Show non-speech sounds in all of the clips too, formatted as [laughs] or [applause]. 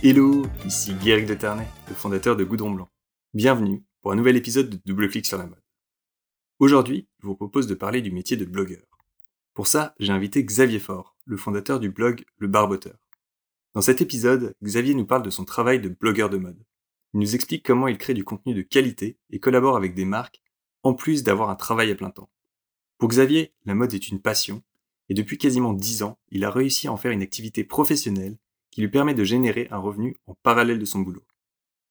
Hello, ici Guéric de Ternay, le fondateur de Goudron Blanc. Bienvenue pour un nouvel épisode de Double Clic sur la mode. Aujourd'hui, je vous propose de parler du métier de blogueur. Pour ça, j'ai invité Xavier Faure, le fondateur du blog Le Barboteur. Dans cet épisode, Xavier nous parle de son travail de blogueur de mode. Il nous explique comment il crée du contenu de qualité et collabore avec des marques, en plus d'avoir un travail à plein temps. Pour Xavier, la mode est une passion, et depuis quasiment 10 ans, il a réussi à en faire une activité professionnelle qui lui permet de générer un revenu en parallèle de son boulot.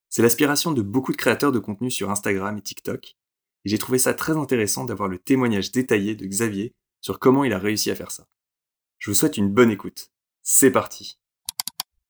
C'est l'aspiration de beaucoup de créateurs de contenu sur Instagram et TikTok, et j'ai trouvé ça très intéressant d'avoir le témoignage détaillé de Xavier sur comment il a réussi à faire ça. Je vous souhaite une bonne écoute. C'est parti.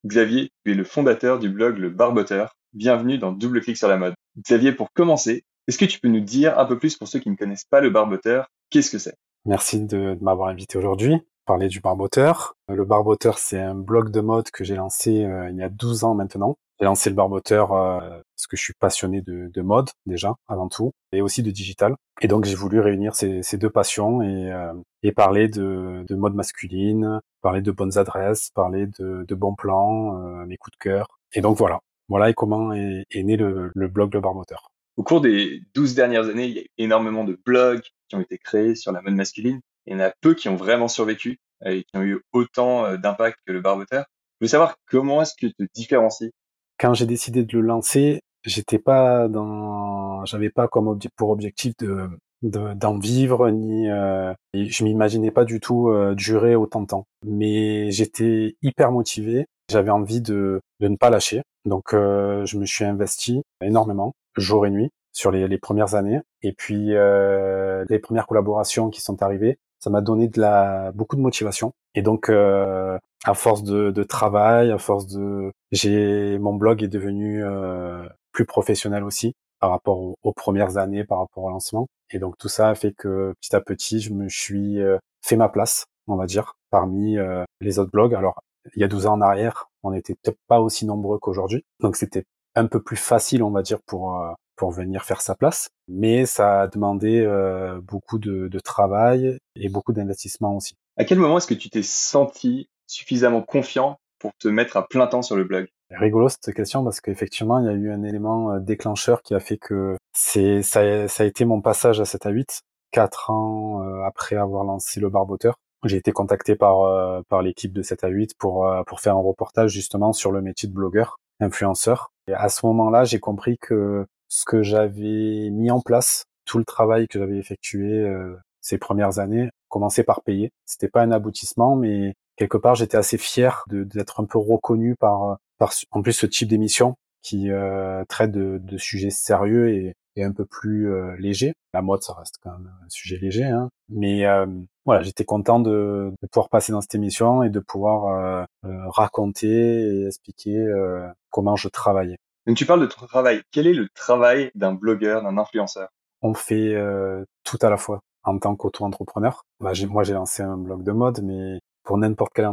Xavier, tu es le fondateur du blog Le Barboteur. Bienvenue dans Double Clic sur la mode. Xavier, pour commencer, est-ce que tu peux nous dire un peu plus pour ceux qui ne connaissent pas Le Barboteur, qu'est-ce que c'est? Merci de, de m'avoir invité aujourd'hui parler du Barboteur. Le Barboteur, c'est un blog de mode que j'ai lancé euh, il y a 12 ans maintenant. J'ai lancé le Barboteur euh, parce que je suis passionné de, de, mode déjà avant tout et aussi de digital. Et donc j'ai voulu réunir ces, deux passions et, euh, parler de, de, mode masculine, parler de bonnes adresses, parler de, bons plans, mes coups de cœur. Et donc voilà, voilà et comment est, né le, blog Le Barboteur. Au cours des 12 dernières années, il y a énormément de blogs qui ont été créés sur la mode masculine. Il y en a peu qui ont vraiment survécu et qui ont eu autant euh, d'impact que le barboteur. Je veux savoir comment est-ce que tu te différencies? Quand j'ai décidé de le lancer, j'étais pas dans, j'avais pas comme pour objectif de d'en vivre ni euh, je m'imaginais pas du tout euh, durer autant de temps. Mais j'étais hyper motivé. J'avais envie de, de ne pas lâcher. Donc euh, je me suis investi énormément jour et nuit sur les, les premières années. Et puis euh, les premières collaborations qui sont arrivées ça m'a donné de la beaucoup de motivation. Et donc euh, à force de, de, travail à force de j'ai mon blog est devenu euh, plus professionnel aussi par rapport aux, premières années par rapport au lancement. Et donc tout ça a fait que petit à petit je me suis euh, fait ma place on va dire parmi euh, les autres blogs. Alors il y a 12 ans en arrière on n'était peut-être pas aussi nombreux qu'aujourd'hui. Donc c'était un peu plus facile on va dire pour euh, pour venir faire sa place, mais ça a demandé euh, beaucoup de, de, travail et beaucoup d'investissement aussi. À quel moment est-ce que tu t'es senti suffisamment confiant pour te mettre à plein temps sur le blog? Rigolo cette question parce qu'effectivement il y a eu un élément euh, déclencheur qui a fait que c'est ça, a, ça a été mon passage à 7 à 8, quatre ans euh, après avoir lancé le barboteur. J'ai été contacté par euh, par l'équipe de 7 à 8 pour pour faire un reportage justement sur le métier de blogueur, influenceur. Et à ce moment-là, j'ai compris que ce que j'avais mis en place, tout le travail que j'avais effectué euh, ces premières années, commençait par payer. C'était pas un aboutissement, mais quelque part j'étais assez fier d'être un peu reconnu par, par en plus ce type d'émission qui euh, traite de, de, sujets sérieux et, et un peu plus euh, légers. La mode, ça reste quand même un sujet léger, hein. mais euh, voilà, j'étais content de, de, pouvoir passer dans cette émission et de pouvoir raconter et expliquer comment je travaillais. Donc tu parles de ton travail. Quel est le travail d'un blogueur, d'un influenceur? On fait euh, tout à la fois en tant qu'auto-entrepreneur. Bah, moi, j'ai lancé un blog de mode, mais pour n'importe quel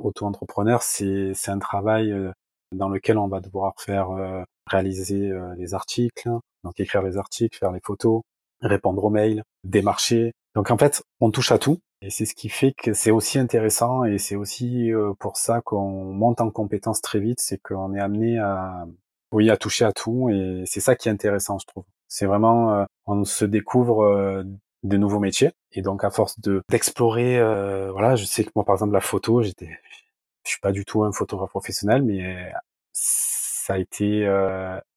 auto-entrepreneur, c'est un travail euh, dans lequel on va devoir faire euh, réaliser euh, les articles, donc écrire les articles, faire les photos, répondre aux mails, démarcher. Donc en fait, on touche à tout. Et c'est ce qui fait que c'est aussi intéressant et c'est aussi pour ça qu'on monte en compétence très vite, c'est qu'on est amené à, oui, à toucher à tout et c'est ça qui est intéressant, je trouve. C'est vraiment, euh, on se découvre euh, de nouveaux métiers et donc à force de d'explorer, euh, voilà, je sais que moi par exemple la photo, j'étais, je suis pas du tout un photographe professionnel, mais ça a été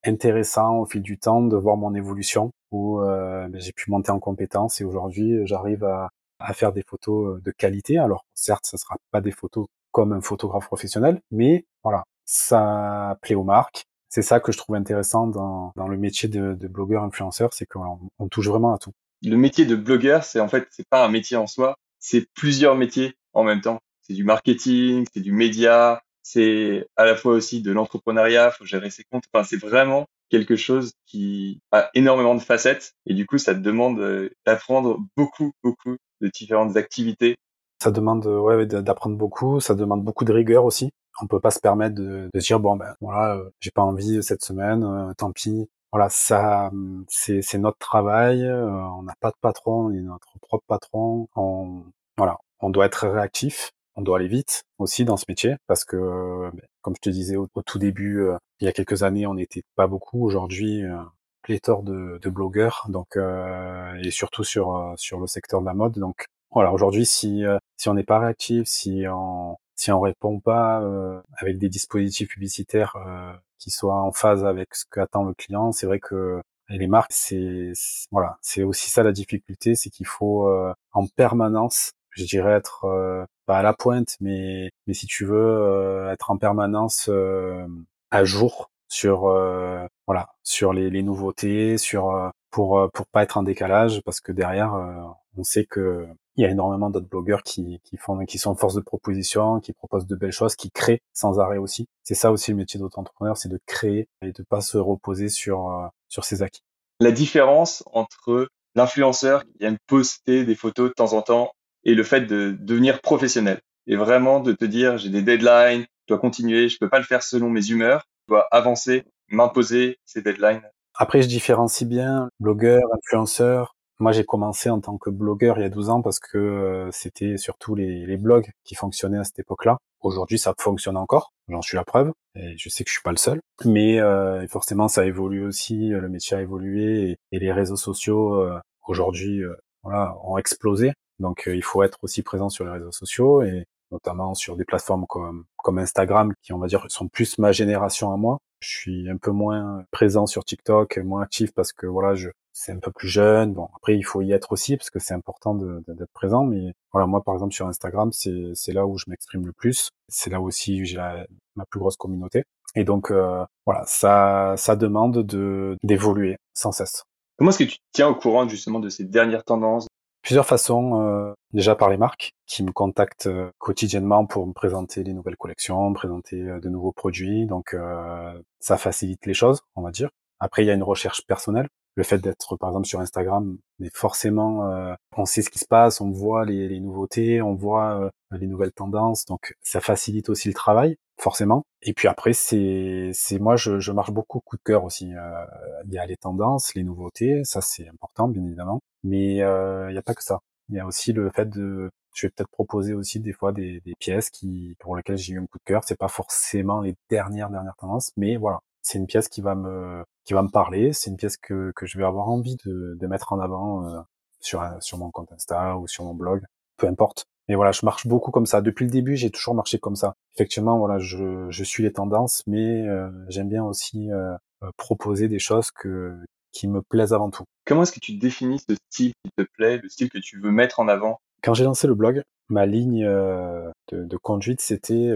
intéressant au fil du temps de voir mon évolution où ben, j'ai pu monter en compétence et aujourd'hui j'arrive à, à faire des photos de qualité. Alors certes, ça sera pas des photos comme un photographe professionnel, mais voilà, ça plaît aux marques, c'est ça que je trouve intéressant dans, dans le métier de, de blogueur influenceur, c'est qu'on on touche vraiment à tout. Le métier de blogueur, c'est en fait, c'est pas un métier en soi, c'est plusieurs métiers en même temps. C'est du marketing, c'est du média, c'est à la fois aussi de l'entrepreneuriat, faut gérer ses comptes. Enfin, c'est vraiment quelque chose qui a énormément de facettes et du coup, ça te demande euh, d'apprendre beaucoup, beaucoup de différentes activités. Ça demande ouais, d'apprendre beaucoup, ça demande beaucoup de rigueur aussi on peut pas se permettre de, de dire bon ben voilà, euh, j'ai pas envie cette semaine, euh, tant pis. Voilà, ça, c'est, c'est notre travail. Euh, on n'a pas de patron, on est notre propre patron. On, voilà, on doit être réactif, on doit aller vite aussi dans ce métier parce que ben, Comme je te disais au, tout début, il y a quelques années, on n'était pas beaucoup. Aujourd'hui, pléthore de, de blogueurs, donc et surtout sur sur le secteur de la mode. Donc voilà, aujourd'hui, si si on n'est pas réactif, si on si on répond pas avec des dispositifs publicitaires qui soient en phase avec ce qu'attend le client, c'est vrai que les marques, c'est voilà, c'est aussi ça la difficulté, c'est qu'il faut en permanence, je dirais être pas à la pointe, mais mais si tu veux être en permanence à jour sur voilà sur les, les nouveautés, sur pour pour pas être en décalage, parce que derrière on sait que il y a énormément d'autres blogueurs qui, qui font, qui sont force de proposition, qui proposent de belles choses, qui créent sans arrêt aussi. C'est ça aussi le métier d'auto-entrepreneur, c'est de créer et de pas se reposer sur, euh, sur ses acquis. La différence entre l'influenceur qui vient poster des photos de temps en temps et le fait de devenir professionnel. Et vraiment de te dire, j'ai des deadlines, je dois continuer, je peux pas le faire selon mes humeurs, je dois avancer, m'imposer ces deadlines. Après, je différencie bien blogueur, influenceur, moi, j'ai commencé en tant que blogueur il y a 12 ans parce que euh, c'était surtout les, les, blogs qui fonctionnaient à cette époque-là. Aujourd'hui, ça fonctionne encore, j'en suis la preuve, et je sais que je suis pas le seul. Mais euh, forcément, ça évolue aussi, le métier a évolué, et, les réseaux sociaux, euh, aujourd'hui, voilà, ont explosé. Donc, il faut être aussi présent sur les réseaux sociaux, et notamment sur des plateformes comme, comme Instagram, qui, on va dire, sont plus ma génération à moi. Je suis un peu moins présent sur TikTok, moins actif parce que voilà, je, c'est un peu plus jeune. Bon, après, il faut y être aussi parce que c'est important d'être présent. Mais voilà, moi, par exemple, sur Instagram, c'est là où je m'exprime le plus. C'est là aussi où j'ai ma plus grosse communauté. Et donc, euh, voilà, ça, ça demande de d'évoluer sans cesse. Comment est-ce que tu tiens au courant justement de ces dernières tendances? Plusieurs façons. Euh, déjà par les marques qui me contactent euh, quotidiennement pour me présenter les nouvelles collections, présenter de nouveaux produits. Donc, ça facilite les choses, on va dire. Après, il y a une recherche personnelle le fait d'être par exemple sur Instagram, mais forcément euh, on sait ce qui se passe, on voit les, les nouveautés, on voit euh, les nouvelles tendances, donc ça facilite aussi le travail forcément. Et puis après c'est c'est moi je, je marche beaucoup coup de cœur aussi. Euh, il y a les tendances, les nouveautés, ça c'est important bien évidemment, mais il n'y a pas que ça. Il y a aussi le fait de je vais peut-être proposer aussi des fois des, des pièces qui pour lesquelles j'ai eu un coup de cœur. C'est pas forcément les dernières dernières tendances, mais voilà, c'est une pièce qui va me qui va me parler. C'est une pièce que, que je vais avoir envie de, de mettre en avant euh, sur sur mon compte Insta ou sur mon blog, peu importe. Mais voilà, je marche beaucoup comme ça. Depuis le début, j'ai toujours marché comme ça. Effectivement, voilà, je, je suis les tendances, mais euh, j'aime bien aussi euh, proposer des choses que qui me plaisent avant tout. Comment est-ce que tu définis ce style qui te plaît, le style que tu veux mettre en avant? Quand j'ai lancé le blog, ma ligne de, de conduite, c'était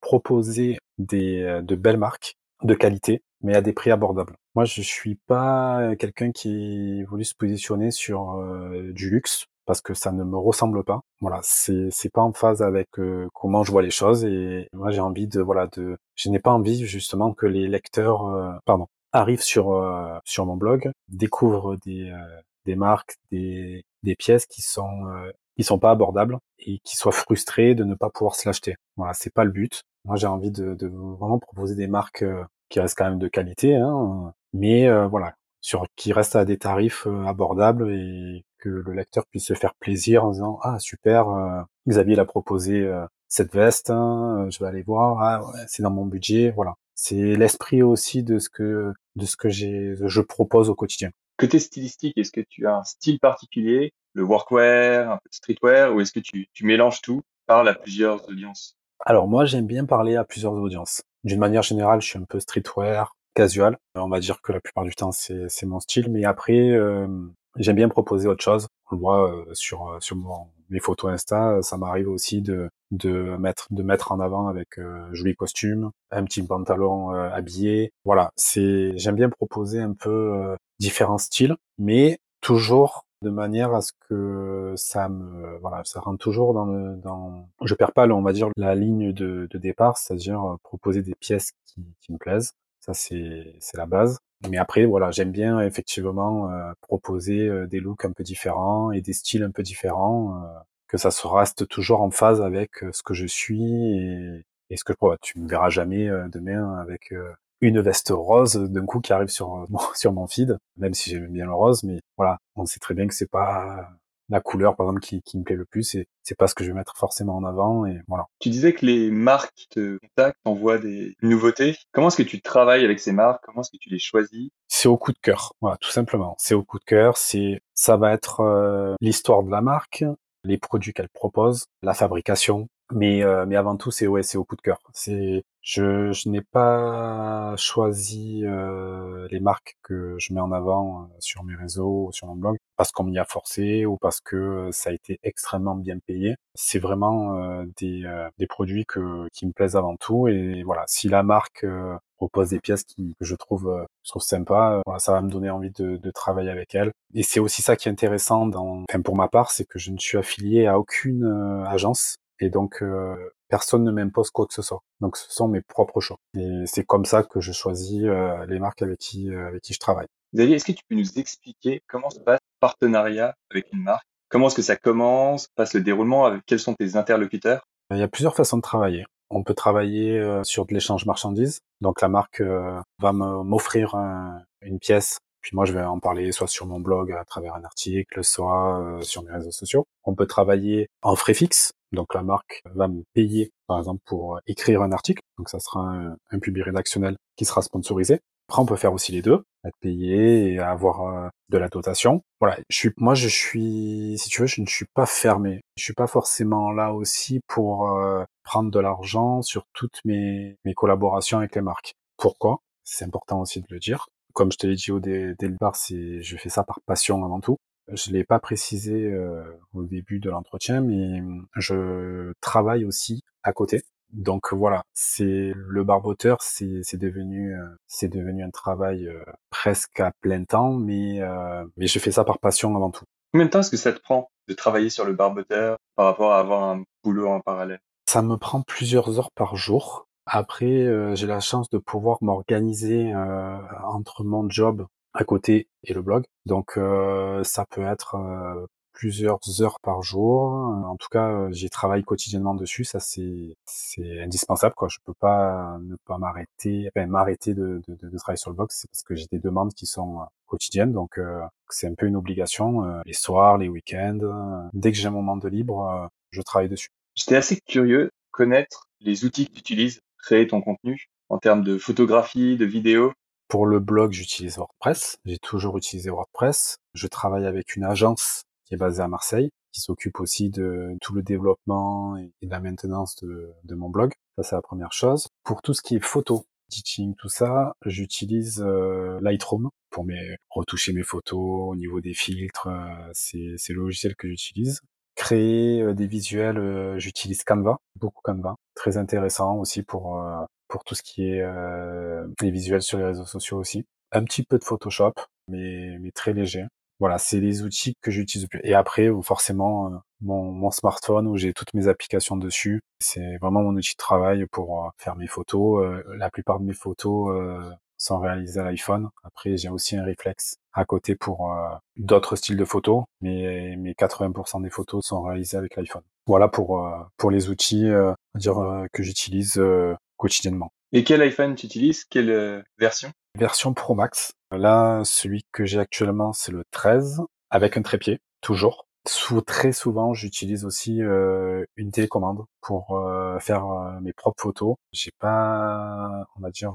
proposer des de belles marques de qualité, mais à des prix abordables. Moi, je suis pas quelqu'un qui voulu se positionner sur euh, du luxe parce que ça ne me ressemble pas. Voilà, c'est c'est pas en phase avec euh, comment je vois les choses et moi j'ai envie de voilà de je n'ai pas envie justement que les lecteurs euh, pardon arrivent sur sur mon blog, découvrent des des marques, des des pièces qui sont qui sont pas abordables et qui soient frustrés de ne pas pouvoir se l'acheter. Voilà, c'est pas le but. Moi, j'ai envie de, de, vraiment proposer des marques euh, qui restent quand même de qualité, hein, mais euh, voilà, sur qui restent à des tarifs euh, abordables et que le lecteur puisse se faire plaisir en disant ah super, Xavier l'a proposé cette veste, hein, je vais aller voir, ah, ouais, c'est dans mon budget, voilà. C'est l'esprit aussi de ce que de ce que j'ai je propose au quotidien. Côté stylistique, est-ce que tu as un style particulier, le workwear, un peu streetwear, ou est-ce que tu, tu mélanges tout, parles à plusieurs audiences? Alors moi, j'aime bien parler à plusieurs audiences. D'une manière générale, je suis un peu streetwear, casual. On va dire que la plupart du temps, c'est mon style. Mais après, euh, j'aime bien proposer autre chose. On le voit euh, sur euh, sur mes photos Insta, ça m'arrive aussi de de mettre de mettre en avant avec euh, joli costume, un petit pantalon habillé. Voilà, c'est j'aime bien proposer un peu différents styles, mais toujours de manière à ce que ça me voilà ça rentre toujours dans le dans je perds pas on va dire la ligne de, de départ c'est-à-dire euh, proposer des pièces qui, qui me plaisent. Ça c'est c'est la base. Mais après voilà j'aime bien effectivement euh, proposer euh, des looks un peu différents et des styles un peu différents que ça se reste toujours en phase avec ce que je suis et, et ce que je tu me verras jamais demain avec une veste rose d'un coup qui arrive sur [laughs] sur mon feed, même si j'aime bien le rose, mais voilà, on sait très bien que c'est pas la couleur par exemple qui, qui me plaît le plus et c'est pas ce que je vais mettre forcément en avant et voilà. Tu disais que les marques te contactent, t'envoient des nouveautés. Comment est-ce que tu travailles avec ces marques? Comment est-ce que tu les choisis? C'est au coup de cœur, voilà, tout simplement. C'est au coup de cœur. C'est ça va être euh, l'histoire de la marque, les produits qu'elle propose, la fabrication, mais euh, mais avant tout c'est ouais c'est au coup de cœur. C'est je je n'ai pas choisi euh, les marques que je mets en avant euh, sur mes réseaux sur mon blog parce qu'on m'y a forcé ou parce que ça a été extrêmement bien payé. C'est vraiment des des produits que qui me plaisent avant tout et voilà si la marque propose des pièces qui, que je trouve, je trouve sympa. Voilà, ça va me donner envie de, de travailler avec elle. Et c'est aussi ça qui est intéressant dans, enfin pour ma part, c'est que je ne suis affilié à aucune agence et donc euh, personne ne m'impose quoi que ce soit. Donc ce sont mes propres choix. Et c'est comme ça que je choisis euh, les marques avec qui euh, avec qui je travaille. Xavier, est-ce que tu peux nous expliquer comment se passe le partenariat avec une marque? Comment est-ce que ça commence? Passe le déroulement avec quels sont tes interlocuteurs? Il y a plusieurs façons de travailler. On peut travailler sur de l'échange marchandises. Donc la marque va m'offrir une pièce puis moi, je vais en parler soit sur mon blog à travers un article, soit sur mes réseaux sociaux. On peut travailler en frais fixes. Donc la marque va me payer, par exemple, pour écrire un article. Donc ça sera un, un public rédactionnel qui sera sponsorisé. Après, on peut faire aussi les deux, être payé et avoir euh, de la dotation. Voilà, je suis, moi, je suis, si tu veux, je ne suis pas fermé. Je suis pas forcément là aussi pour euh, prendre de l'argent sur toutes mes, mes collaborations avec les marques. Pourquoi? C'est important aussi de le dire. Comme je te l'ai dit au dé, dès le départ, c'est, je fais ça par passion avant tout. Je l'ai pas précisé euh, au début de l'entretien, mais je travaille aussi à côté. Donc voilà, c'est le barboteur, c'est devenu euh, c'est devenu un travail euh, presque à plein temps, mais mais je fais ça par passion avant tout. Combien de temps est-ce que ça te prend de travailler sur le barboteur par rapport à avoir un boulot en parallèle? Ça me prend plusieurs heures par jour. Après, j'ai la chance de pouvoir m'organiser entre mon job à côté et le blog. Donc euh, ça peut être euh, plusieurs heures par jour. En tout cas, euh, j'y travaille quotidiennement dessus. Ça c'est c'est indispensable quoi. Je peux pas ne pas m'arrêter, enfin m'arrêter de, de, de, travailler sur le blog. C'est parce que j'ai des demandes qui sont quotidiennes. Donc c'est un peu une obligation. les soirs, les week-ends, dès que j'ai un moment de libre, je travaille dessus. J'étais assez curieux de connaître les outils que tu créer ton contenu en termes de photographie, de vidéo? Pour le blog, j'utilise WordPress. J'ai toujours utilisé WordPress. Je travaille avec une agence qui est basée à Marseille, qui s'occupe aussi de tout le développement et de la maintenance de, mon blog. Ça, c'est la première chose. Pour tout ce qui est photo, editing, tout ça, j'utilise euh, Lightroom pour retoucher mes photos au niveau des filtres. Euh, c'est, c'est le logiciel que j'utilise. Créer des visuels, j'utilise Canva, beaucoup Canva. Très intéressant aussi pour pour tout ce qui est les visuels sur les réseaux sociaux aussi. Un petit peu de Photoshop, mais, mais très léger. Voilà, c'est les outils que j'utilise le plus. Et après, forcément, mon, mon smartphone où j'ai toutes mes applications dessus, c'est vraiment mon outil de travail pour faire mes photos. La plupart de mes photos sont réalisées à l'iPhone. Après, j'ai aussi un réflexe à côté pour d'autres styles de photos, mais, mais 80% des photos sont réalisées avec l'iPhone. Voilà pour pour les outils dire que j'utilise quotidiennement. Et quel iPhone tu utilises? Quelle euh, version? Version Pro Max. Là, celui que j'ai actuellement, c'est le 13, avec un trépied, toujours. Sous, très souvent, j'utilise aussi euh, une télécommande pour euh, faire mes propres photos. J'ai pas, on va dire,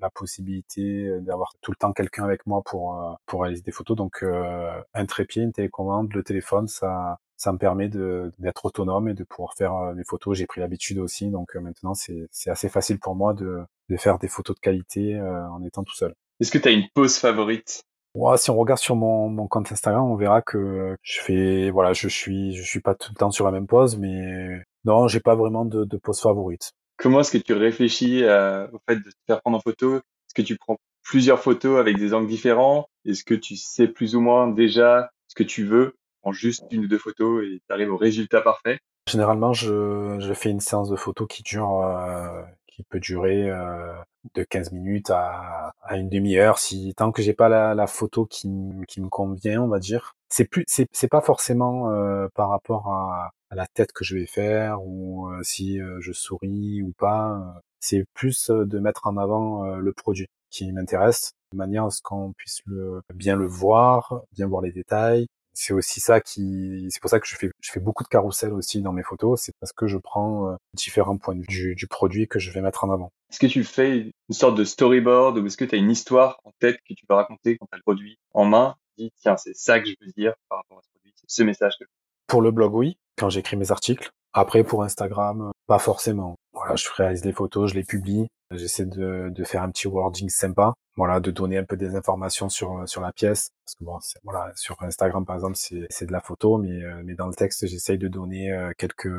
la possibilité d'avoir tout le temps quelqu'un avec moi pour pour réaliser des photos. Donc, un trépied, une télécommande, le téléphone, ça ça me permet d'être autonome et de pouvoir faire euh, mes photos. J'ai pris l'habitude aussi, donc euh, maintenant c'est assez facile pour moi de, de faire des photos de qualité euh, en étant tout seul. Est-ce que tu as une pose favorite? Ouais, si on regarde sur mon, mon compte Instagram, on verra que je fais, voilà, je suis, je suis pas tout le temps sur la même pose, mais non, j'ai pas vraiment de, de pose favorite. Comment est-ce que tu réfléchis au fait de te faire prendre en photo? Est-ce que tu prends plusieurs photos avec des angles différents? Est-ce que tu sais plus ou moins déjà ce que tu veux? En juste une ou deux photos et tu arrives au résultat parfait. Généralement, je, je fais une séance de photos qui dure, euh, peut durer euh, de 15 minutes à, à une demi-heure. Si tant que j'ai pas la, la photo qui, qui me convient, on va dire. C'est plus, c'est, pas forcément euh, par rapport à, à, la tête que je vais faire ou euh, si euh, je souris ou pas. C'est plus de mettre en avant le produit qui m'intéresse, de manière à ce qu'on puisse le, bien le voir, bien voir les détails, c'est aussi ça qui, c'est pour ça que je fais, je fais beaucoup de carousel aussi dans mes photos. C'est parce que je prends euh, différents points de vue du, produit que je vais mettre en avant. Est-ce que tu fais une sorte de storyboard ou est-ce que tu as une histoire en tête que tu peux raconter quand tu as le produit en main? Dis, tiens, c'est ça que je veux dire par rapport à ce produit, c'est ce message que Pour le blog, oui. Quand j'écris mes articles. Après, pour Instagram, pas forcément. Voilà, je réalise des photos, je les publie. J'essaie de, de faire un petit wording sympa voilà, de donner un peu des informations sur sur la pièce. Parce que bon, voilà, sur Instagram par exemple, c'est de la photo, mais euh, mais dans le texte, j'essaye de donner euh, quelques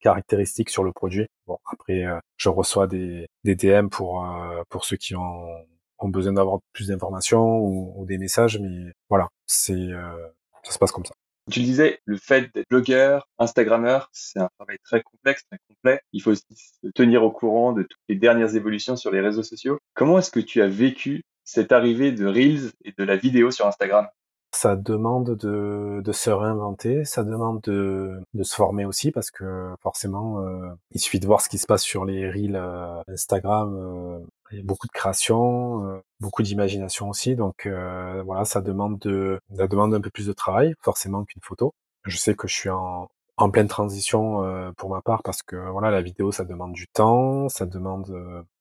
caractéristiques sur le produit. Bon, après, euh, je reçois des des DM pour pour ceux qui ont ont besoin d'avoir plus d'informations ou, ou, des messages, mais voilà, c'est ça se passe comme ça. Tu le disais, le fait d'être blogueur, Instagrammeur, c'est un travail très complexe, très complet. Il faut aussi se tenir au courant de toutes les dernières évolutions sur les réseaux sociaux. Comment est-ce que tu as vécu cette arrivée de Reels et de la vidéo sur Instagram? Ça demande de, de, se réinventer, ça demande de, de, se former aussi parce que forcément, euh, il suffit de voir ce qui se passe sur les reels euh, Instagram. Euh, beaucoup de création, euh, beaucoup d'imagination aussi. Donc euh, voilà, ça demande de, ça demande un peu plus de travail forcément qu'une photo. Je sais que je suis en, en pleine transition euh, pour ma part parce que voilà la vidéo ça demande du temps, ça demande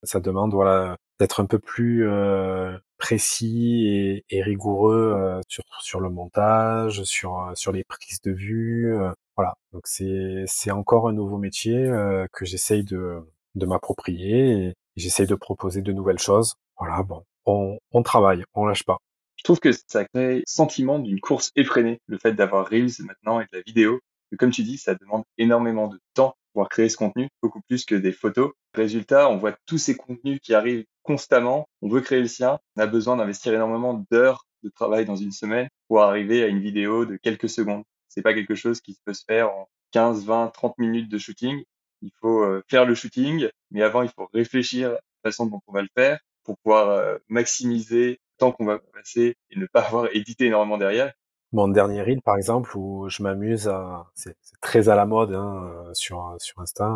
ça demande voilà d'être un peu plus euh, précis et, et rigoureux euh, sur sur le montage, sur euh, sur les prises de vue, voilà. Donc c'est c'est encore un nouveau métier que j'essaye de de m'approprier j'essaye de proposer de nouvelles choses. Voilà, bon, on travaille, on lâche pas. Je trouve que ça crée le sentiment d'une course effrénée, le fait d'avoir Reels maintenant et de la vidéo. Comme tu dis, ça demande énormément de temps pour créer ce contenu, beaucoup plus que des photos. Résultat, on voit tous ces contenus qui arrivent constamment. On veut créer le sien. On a besoin d'investir énormément d'heures de travail dans une semaine pour arriver à une vidéo de quelques secondes. C'est pas quelque chose qui peut se faire en 15, 20, 30 minutes de shooting. Il faut euh, faire le shooting, mais avant, il faut réfléchir à la façon dont on va le faire pour pouvoir euh, maximiser le temps qu'on va passer et ne pas avoir édité énormément derrière. Mon dernier reel par exemple où je m'amuse à c'est très à la mode hein, euh, sur sur Insta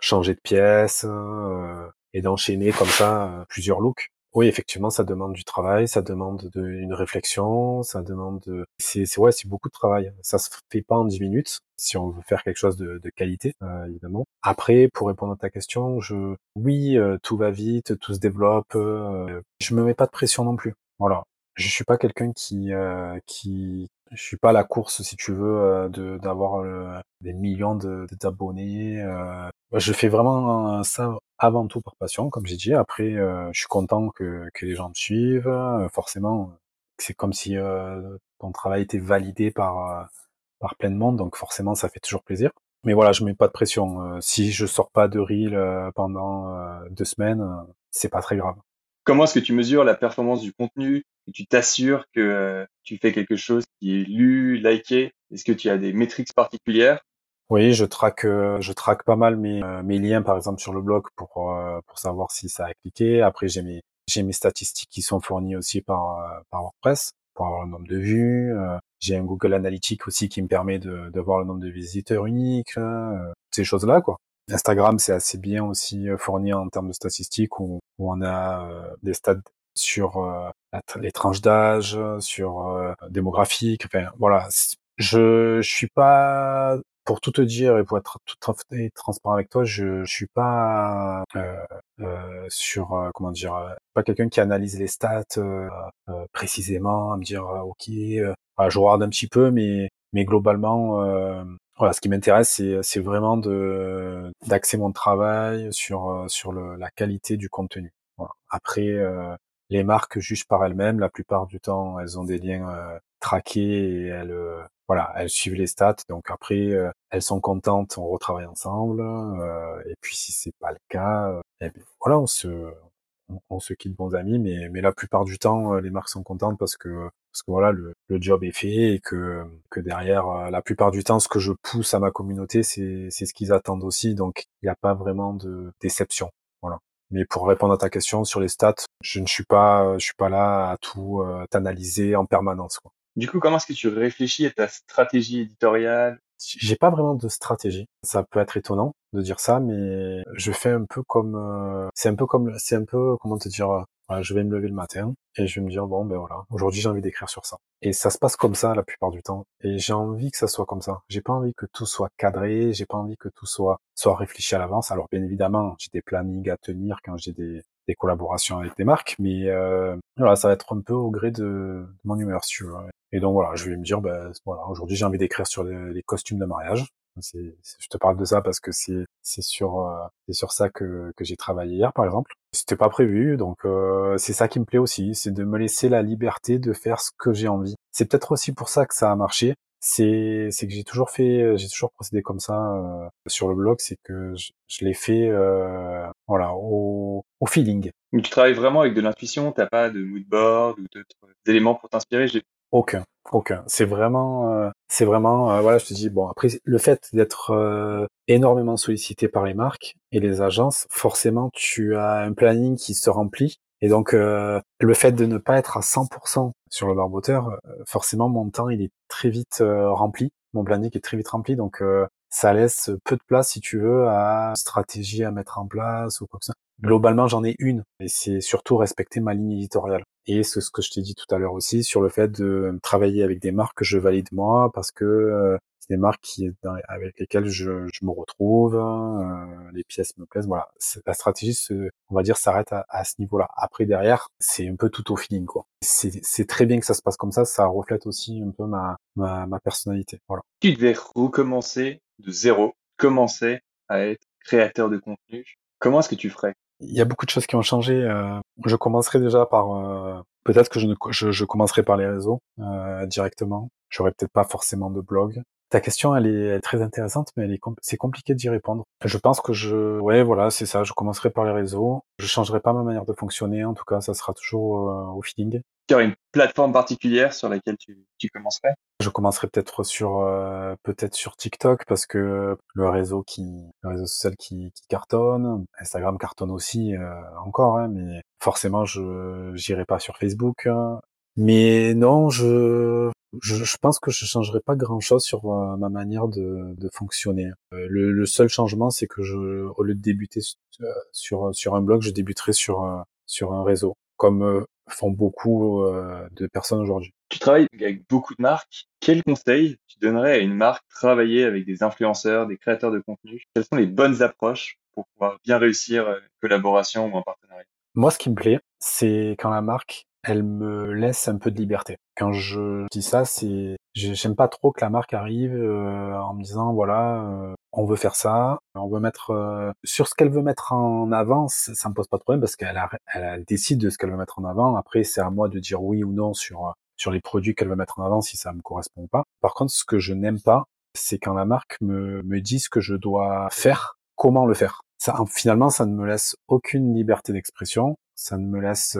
changer de pièce euh, et d'enchaîner comme ça plusieurs looks oui effectivement ça demande du travail ça demande de, une réflexion ça demande de c'est ouais c'est beaucoup de travail. Ça se fait pas en 10 minutes si on veut faire quelque chose de, de qualité évidemment. Après pour répondre à ta question je oui tout va vite tout se développe je me mets pas de pression non plus. Voilà. Je suis pas quelqu'un qui euh, qui je suis pas à la course si tu veux euh, de d'avoir euh, des millions de d'abonnés euh. je fais vraiment ça avant tout par passion comme j'ai dit. Après je suis content que que les gens me suivent. Forcément c'est comme si ton travail était validé par par plein de monde. Donc forcément ça fait toujours plaisir. Mais voilà je mets pas de pression. Si je sors pas de reel pendant deux semaines c'est pas très grave. Comment est-ce que tu mesures la performance du contenu tu t'assures que euh, tu fais quelque chose qui est lu, liké? Est-ce que tu as des métriques particulières? Oui, je traque, euh, je traque pas mal mes, euh, mes liens, par exemple, sur le blog pour, pour savoir si ça a cliqué. Après, j'ai mes, j'ai mes statistiques qui sont fournies aussi par, par WordPress pour avoir le nombre de vues. j'ai un Google Analytics aussi qui me permet de, de voir le nombre de visiteurs uniques, ces choses-là, quoi. Instagram, c'est assez bien aussi fourni en termes de statistiques où, où on a des stats sur euh, les tranches d'âge, sur euh, démographique. Enfin, voilà. Je, je suis pas pour tout te dire et pour être tout transparent avec toi, je, je suis pas euh, euh, sur euh, comment dire, euh, pas quelqu'un qui analyse les stats euh, précisément, à me dire ok, je regarde un petit peu, mais mais globalement, voilà, ce qui m'intéresse, c'est vraiment de d'axer mon travail sur sur le, la qualité du contenu. Voilà. Après, les marques jugent par elles-mêmes. La plupart du temps, elles ont des liens euh, traqués et elles, euh, voilà, elles suivent les stats. Donc après, euh, elles sont contentes, on retravaille ensemble. et puis si c'est pas le cas, eh voilà, on se, on, se quitte bons amis. Mais, mais la plupart du temps, les marques sont contentes parce que parce que voilà, le, le job est fait et que que derrière, la plupart du temps, ce que je pousse à ma communauté, c'est c'est ce qu'ils attendent aussi. Donc il n'y a pas vraiment de déception. Voilà. Mais pour répondre à ta question sur les stats, je ne suis pas, je suis pas là à tout euh, en permanence. Quoi. Du coup, comment est-ce que tu réfléchis à ta stratégie éditoriale? J'ai pas vraiment de stratégie. Ça peut être étonnant de dire ça, mais je fais un peu comme, euh, c'est un peu comme, c'est un peu comment te dire, Voilà, je vais me lever le matin et je vais me dire bon ben voilà, aujourd'hui j'ai envie d'écrire sur ça. Et ça se passe comme ça la plupart du temps. Et j'ai envie que ça soit comme ça. J'ai pas envie que tout soit cadré, j'ai pas envie que tout soit soit réfléchi à l'avance. Alors bien évidemment, j'ai des plannings à tenir quand j'ai des des collaborations avec des marques, mais euh, voilà, ça va être un peu au gré de, mon humeur, si tu veux. Et donc voilà, je vais me dire, ben voilà, aujourd'hui j'ai envie d'écrire sur les, costumes de mariage. Je te parle de ça parce que c'est c'est sur euh, c'est sur ça que que j'ai travaillé hier par exemple. C'était pas prévu, donc euh, c'est ça qui me plaît aussi, c'est de me laisser la liberté de faire ce que j'ai envie. C'est peut-être aussi pour ça que ça a marché. C'est c'est que j'ai toujours fait, j'ai toujours procédé comme ça euh, sur le blog, c'est que je, je l'ai fait euh, voilà au, au feeling. Mais tu travailles vraiment avec de l'intuition, t'as pas de mood board ou d'autres éléments pour t'inspirer. Aucun, aucun. C'est vraiment, euh, c'est vraiment, euh, voilà, je te dis, bon, après, le fait d'être euh, énormément sollicité par les marques et les agences, forcément, tu as un planning qui se remplit. Et donc, le fait de ne pas être à 100% sur le barboteur, forcément, mon temps, il est très vite rempli. Mon planning est très vite rempli. Donc, ça laisse peu de place, si tu veux, à stratégie à mettre en place ou quoi que ce soit. Globalement, j'en ai une, et c'est surtout respecter ma ligne éditoriale. Et c'est ce que je t'ai dit tout à l'heure aussi sur le fait de travailler avec des marques que je valide moi, parce que euh, c'est des marques qui, avec lesquelles je, je me retrouve, euh, les pièces me plaisent. Voilà, la stratégie, on va dire, s'arrête à, à, ce niveau-là. Après, derrière, c'est un peu tout au feeling, quoi. C'est très bien que ça se passe comme ça. Ça reflète aussi un peu ma, ma, ma personnalité. Voilà. Tu devais recommencer de zéro, commencer à être créateur de contenu, comment est-ce que tu ferais? Il y a beaucoup de choses qui ont changé. Euh, je commencerai déjà par euh, peut-être que je, ne, je, je, commencerai par les réseaux euh, directement. J'aurais peut-être pas forcément de blog. Ta question, elle est très intéressante, mais c'est compliqué d'y répondre. Je pense que je, ouais, voilà, c'est ça. Je commencerai par les réseaux. Je changerai pas ma manière de fonctionner. En tout cas, ça sera toujours au feeling. Tu aurais une plateforme particulière sur laquelle tu, tu commencerais? Je commencerai peut-être sur euh, peut-être sur TikTok parce que le réseau qui le réseau social qui, qui cartonne, Instagram cartonne aussi euh, encore, hein, mais forcément je j'irai pas sur Facebook. Hein. Mais non, je, je, je pense que je changerai pas grand chose sur euh, ma manière de, de fonctionner. Euh, le, le, seul changement, c'est que je, au lieu de débuter sur sur un blog, je débuterai sur sur un réseau comme font beaucoup euh, de personnes aujourd'hui. Tu travailles avec beaucoup de marques. Quel conseil tu donnerais à une marque travailler avec des influenceurs, des créateurs de contenu? Quelles sont les bonnes approches pour pouvoir bien réussir une collaboration ou un partenariat? Moi, ce qui me plaît, c'est quand la marque elle me laisse un peu de liberté. Quand je dis ça, c'est j'aime pas trop que la marque arrive euh, en me disant voilà, euh, on veut faire ça, on veut mettre euh, sur ce qu'elle veut mettre en avant, ça me pose pas de problème parce qu'elle elle, décide de ce qu'elle veut mettre en avant. Après, c'est à moi de dire oui ou non sur sur les produits qu'elle veut mettre en avant si ça me correspond pas. Par contre, ce que je n'aime pas, c'est quand la marque me me dit ce que je dois faire, comment le faire. Ça, finalement, ça ne me laisse aucune liberté d'expression. Ça ne me laisse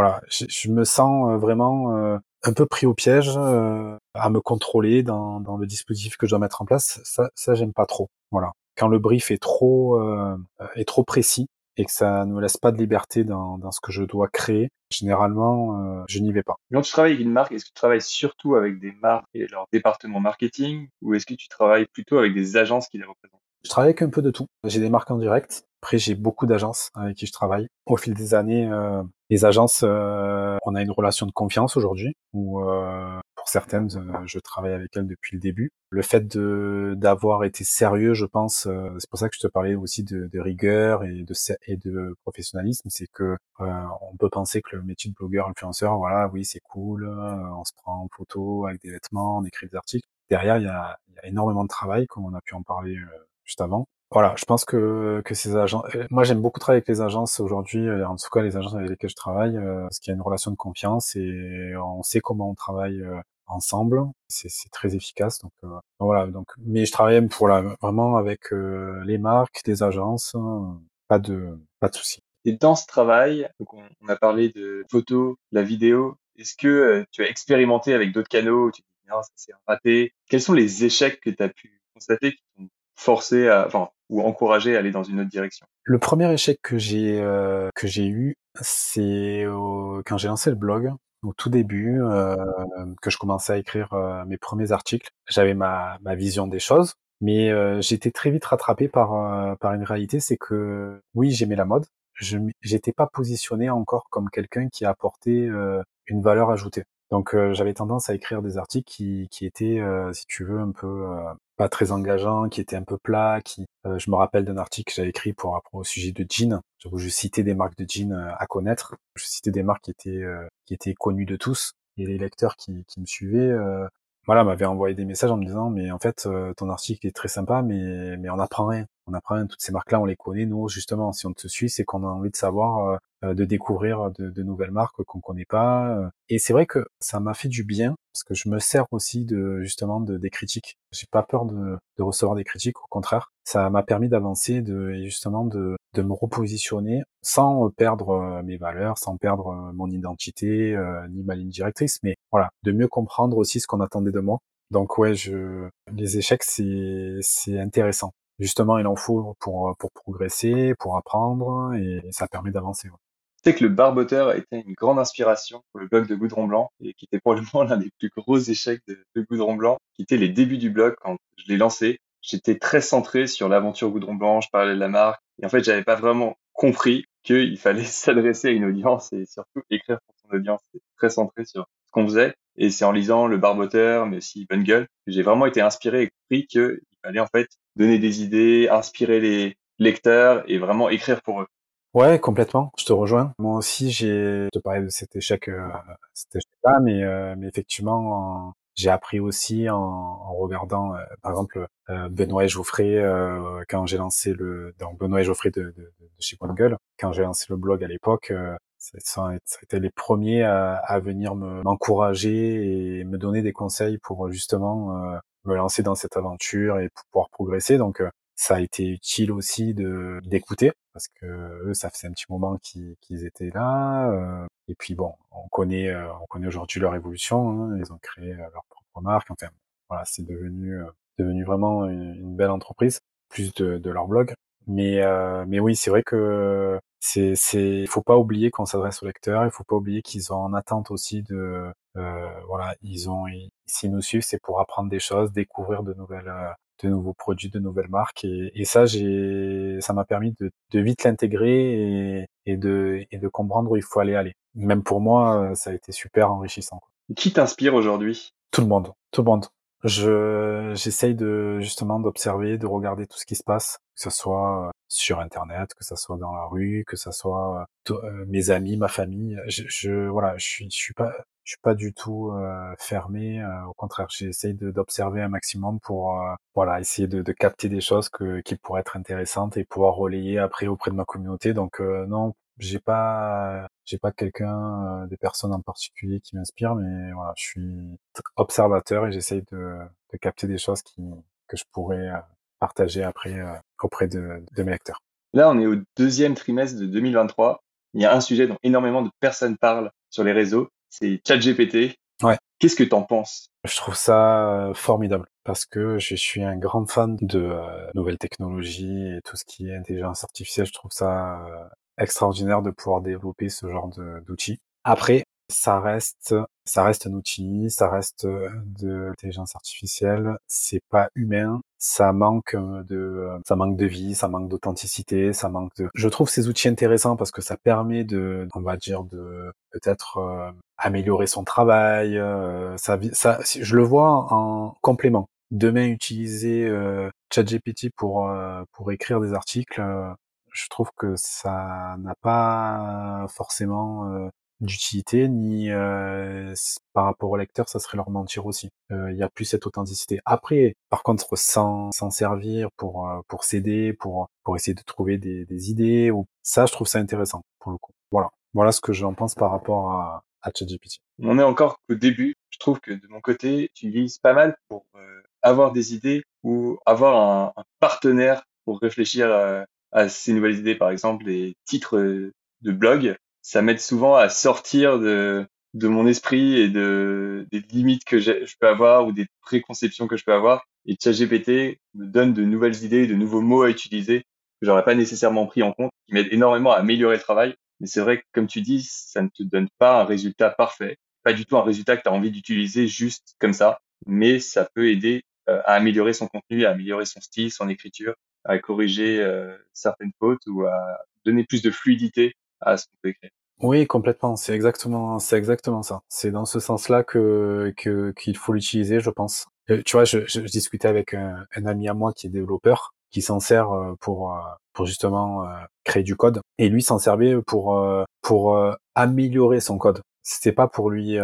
voilà, je, je, me sens euh, vraiment euh, un peu pris au piège euh, à me contrôler dans, dans, le dispositif que je dois mettre en place. Ça, ça j'aime pas trop. Voilà, quand le brief est trop est trop précis et que ça ne me laisse pas de liberté dans, dans ce que je dois créer, généralement, je n'y vais pas. Quand tu travailles avec une marque, est-ce que tu travailles surtout avec des marques et leur département marketing, ou est-ce que tu travailles plutôt avec des agences qui les représentent? Je travaille avec un peu de tout. J'ai des marques en direct, après, j'ai beaucoup d'agences avec qui je travaille. Au fil des années, euh, les agences, euh, on a une relation de confiance aujourd'hui, où euh, pour certaines, euh, je travaille avec elles depuis le début. Le fait de d'avoir été sérieux, je pense, euh, c'est pour ça que je te parlais aussi de, de rigueur et de et de professionnalisme, c'est que on peut penser que le métier de blogueur influenceur, voilà, oui, c'est cool, on se prend en photo avec des vêtements, on écrit des articles. Derrière, il y a, y a énormément de travail, comme on a pu en parler juste avant. Voilà, je pense que, que ces agents, euh, moi j'aime beaucoup travailler avec les agences aujourd'hui, euh, en tout cas les agences avec lesquelles je travaille, euh, parce qu'il y a une relation de confiance et on sait comment on travaille ensemble, c'est très efficace. Donc voilà, donc mais je travaille pour la, vraiment avec les marques, les agences, pas de pas de souci. Et dans ce travail, donc on, a parlé de photos, la vidéo. Est-ce que tu as expérimenté avec d'autres canaux tu dis non, ça c'est raté? Quels sont les échecs que tu as pu constater qui t'ont forcé à, enfin, ou encourager à aller dans une autre direction Le premier échec que j'ai euh, que j'ai eu, c'est quand j'ai lancé le blog. Au tout début, euh, que je commençais à écrire euh, mes premiers articles, j'avais ma, ma vision des choses, mais j'étais très vite rattrapé par par une réalité, c'est que oui, j'aimais la mode, je j'étais pas positionné encore comme quelqu'un qui apportait euh, une valeur ajoutée. Donc euh, j'avais tendance à écrire des articles qui, qui étaient, euh, si tu veux, un peu pas très engageants, qui étaient un peu plats. Qui, je me rappelle d'un article que j'avais écrit pour au sujet de jeans, je citais des marques de jeans à connaître. Je citais des marques qui étaient qui étaient connues de tous. Et les lecteurs qui, qui me suivaient voilà, m'avait envoyé des messages en me disant mais en fait euh, ton article est très sympa mais mais on apprend rien. On apprend. Toutes ces marques là on les connaît nous justement si on te suit c'est qu'on a envie de savoir euh, euh, de découvrir de, de, nouvelles marques qu'on connaît pas. Et c'est vrai que ça m'a fait du bien parce que je me sers aussi de justement de, des critiques. J'ai pas peur de, de, recevoir des critiques, au contraire. Ça m'a permis d'avancer, de justement de, de me repositionner sans perdre mes valeurs, sans perdre mon identité ni ma ligne directrice, mais voilà, de mieux comprendre aussi ce qu'on attendait de moi. Donc ouais, je les échecs c'est c'est intéressant. Justement, il en faut pour pour progresser, pour apprendre et ça permet d'avancer sais que le barboteur été une grande inspiration pour le blog de Goudron Blanc et qui était probablement [laughs] l'un des plus gros échecs de, Goudron Blanc, qui était les débuts du blog quand je l'ai lancé. J'étais très centré sur l'aventure Goudron Blanc, je parlais de la marque et en fait j'avais pas vraiment compris qu'il [laughs] fallait s'adresser à une audience et surtout écrire pour son audience. C'était très centré sur ce qu'on faisait et c'est en lisant le barboteur mais aussi Bungle que j'ai vraiment été inspiré et compris qu'il fallait en fait donner des idées, inspirer les lecteurs et vraiment écrire pour eux. Ouais, complètement. Je te rejoins. Moi aussi, j'ai te parler de cet échec, euh, cet échec-là, mais, euh, mais effectivement, j'ai appris aussi en, en regardant, euh, par exemple, euh, Benoît et Geoffrey euh, quand j'ai lancé le, donc Benoît et Geoffrey de, de, de, chez Gueule, quand j'ai lancé le blog à l'époque. été les premiers à, à venir m'encourager et me donner des conseils pour justement me lancer dans cette aventure et pouvoir progresser. Donc ça a été utile aussi de d'écouter parce que eux, ça faisait un petit moment qu'ils étaient là. Euh, et puis bon, on connaît euh, on connaît aujourd'hui leur évolution. Hein, ils ont créé euh, leur propre marque. Enfin, voilà, c'est devenu devenu vraiment une, belle entreprise, plus de, de leur blog. Mais mais oui, c'est vrai que c'est c'est faut pas oublier qu'on s'adresse aux lecteurs. Il faut pas oublier qu'ils sont en attente aussi de voilà, ils ont s'ils nous suivent, c'est pour apprendre des choses, découvrir de nouvelles de nouveaux produits, de nouvelles marques. Et, et ça, j'ai, ça m'a permis de, de vite l'intégrer et, et, de, et de comprendre où il faut aller aller. Même pour moi, ça a été super enrichissant. Qui t'inspire aujourd'hui? Tout le monde, tout le monde. Je, j'essaye de justement d'observer, de regarder tout ce qui se passe, que ce soit sur Internet, que ce soit dans la rue, que ce soit euh, mes amis, ma famille. Je, je voilà, je suis, je suis pas, je suis pas du tout euh, fermé. Euh, au contraire, j'essaye d'observer un maximum pour euh, voilà essayer de, de, capter des choses que, qui pourraient être intéressantes et pouvoir relayer après auprès de ma communauté. Donc non, j'ai pas j'ai pas quelqu'un, des personnes en particulier qui m'inspirent, mais voilà, je suis observateur et j'essaye de, de capter des choses qui que je pourrais partager après auprès de, de mes lecteurs. Là, on est au deuxième trimestre de 2023. Il y a un sujet dont énormément de personnes parlent sur les réseaux, c'est ChatGPT. Ouais. Qu'est-ce que t'en penses? Je trouve ça euh, formidable parce que je suis un grand fan de euh, nouvelles technologies et tout ce qui est intelligence artificielle. Je trouve ça euh, extraordinaire de pouvoir développer ce genre d'outils. Après, ça reste, ça reste un outil, ça reste de l'intelligence artificielle. C'est pas humain, ça manque de, ça manque de vie, ça manque d'authenticité, ça manque de. Je trouve ces outils intéressants parce que ça permet de, on va dire, de peut-être améliorer son travail. Euh, ça, ça, je le vois en complément. Demain, utiliser euh, ChatGPT pour euh, pour écrire des articles, euh, je trouve que ça n'a pas forcément d'utilité ni par rapport au lecteur, ça serait leur mentir aussi. Il y a plus cette authenticité. Après, par contre, sans s'en servir pour pour s'aider, pour pour essayer de trouver des, des idées, ou ça, je trouve ça intéressant pour le coup. Voilà, voilà ce que j'en pense par rapport à on est encore au début. Je trouve que de mon côté, tu utilises pas mal pour euh, avoir des idées ou avoir un, partenaire pour réfléchir euh, à, ces nouvelles idées. Par exemple, les titres de blog, ça m'aide souvent à sortir de, de mon esprit et de, des limites que je peux avoir ou des préconceptions que je peux avoir. Et ChatGPT me donne de nouvelles idées, de nouveaux mots à utiliser que j'aurais pas nécessairement pris en compte, qui m'aident énormément à améliorer le travail. Mais c'est vrai que, comme tu dis, ça ne te donne pas un résultat parfait, pas du tout un résultat que tu as envie d'utiliser juste comme ça, mais ça peut aider euh, à améliorer son contenu, à améliorer son style, son écriture, à corriger euh, certaines fautes ou à donner plus de fluidité à ce qu'on peut écrire. Oui, complètement. C'est exactement, c'est exactement ça. C'est dans ce sens-là que qu'il faut l'utiliser, je pense. Euh, tu vois, je, je, discutais avec un, ami à moi qui est développeur, qui s'en sert euh, pour euh, pour justement créer du code, et lui s'en servait pour pour améliorer son code. C'était pas pour lui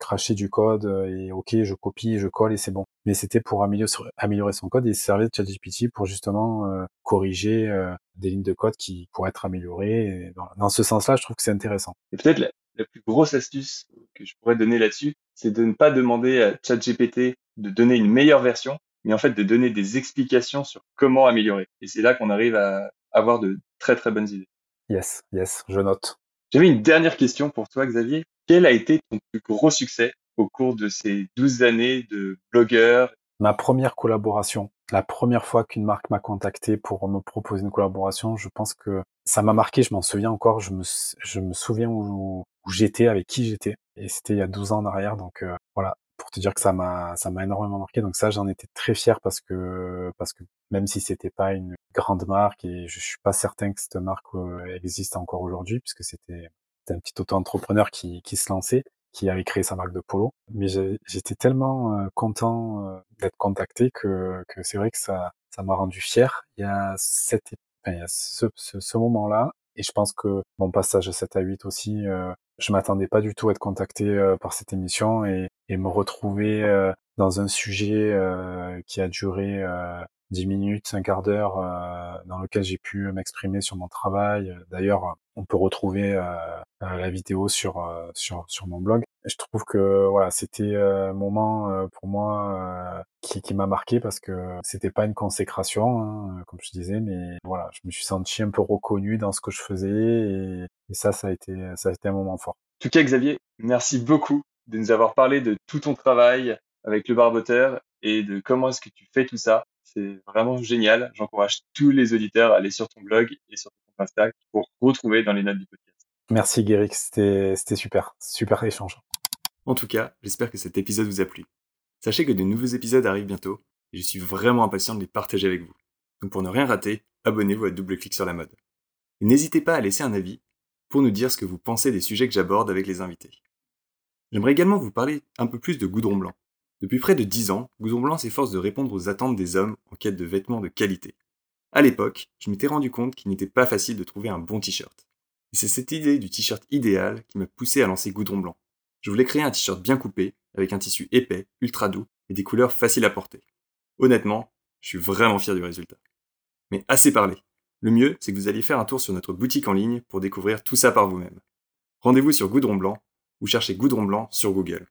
cracher du code et ok, je copie, je colle et c'est bon. Mais c'était pour améliorer, améliorer son code et il servait de ChatGPT pour justement corriger des lignes de code qui pourraient être améliorées. dans, ce sens-là, je trouve que c'est intéressant. Et peut-être la, la, plus grosse astuce que je pourrais donner là-dessus, c'est de ne pas demander à ChatGPT de donner une meilleure version, mais en fait de donner des explications sur comment améliorer. Et c'est là qu'on arrive à avoir de très très bonnes idées. Yes, yes, je note. J'avais une dernière question pour toi, Xavier. Quel a été ton plus gros succès au cours de ces 12 années de blogueur? Ma première collaboration, la première fois qu'une marque m'a contacté pour me proposer une collaboration, je pense que ça m'a marqué, je m'en souviens encore, je me, je me souviens où, où j'étais, avec qui j'étais. Et c'était il y a 12 ans en arrière, donc euh, voilà, pour te dire que ça m'a ça m'a énormément marqué. Donc ça, j'en étais très fier parce que parce que même si c'était pas une grande marque et je suis pas certain que cette marque euh, existe encore aujourd'hui puisque c'était un petit auto-entrepreneur qui qui se lançait, qui avait créé sa marque de polo. Mais j'étais tellement euh, content euh, d'être contacté que que c'est vrai que ça ça m'a rendu fier. Il y a cette enfin, il y a ce, ce, ce moment-là et je pense que mon passage à 7 à 8 aussi, euh, je m'attendais pas du tout à être contacté euh, par cette émission et, et me retrouver euh, dans un sujet euh, qui a duré 10 minutes, un quart d'heure, dans lequel j'ai pu m'exprimer sur mon travail. D'ailleurs, on peut retrouver la vidéo sur, sur, sur mon blog. Je trouve que voilà, c'était un moment pour moi qui, qui m'a marqué parce que c'était pas une consécration, hein, comme je disais, mais voilà, je me suis senti un peu reconnu dans ce que je faisais et, et ça, ça a été, ça a été un moment fort. En tout cas, Xavier, merci beaucoup de nous avoir parlé de tout ton travail avec le barboteur et de comment est-ce que tu fais tout ça. C'est vraiment génial. J'encourage tous les auditeurs à aller sur ton blog et sur ton compte Insta pour retrouver dans les notes du podcast. Merci Guéric, c'était super, super échange. En tout cas, j'espère que cet épisode vous a plu. Sachez que de nouveaux épisodes arrivent bientôt et je suis vraiment impatient de les partager avec vous. Donc pour ne rien rater, abonnez-vous à Double Clic sur la mode. Et n'hésitez pas à laisser un avis pour nous dire ce que vous pensez des sujets que j'aborde avec les invités. J'aimerais également vous parler un peu plus de Goudron Blanc. Depuis près de 10 ans, Goudron Blanc s'efforce de répondre aux attentes des hommes en quête de vêtements de qualité. À l'époque, je m'étais rendu compte qu'il n'était pas facile de trouver un bon t-shirt. Et c'est cette idée du t-shirt idéal qui m'a poussé à lancer Goudron Blanc. Je voulais créer un t-shirt bien coupé, avec un tissu épais, ultra doux et des couleurs faciles à porter. Honnêtement, je suis vraiment fier du résultat. Mais assez parlé. Le mieux, c'est que vous alliez faire un tour sur notre boutique en ligne pour découvrir tout ça par vous-même. Rendez-vous sur Goudron Blanc ou cherchez Goudron Blanc sur Google.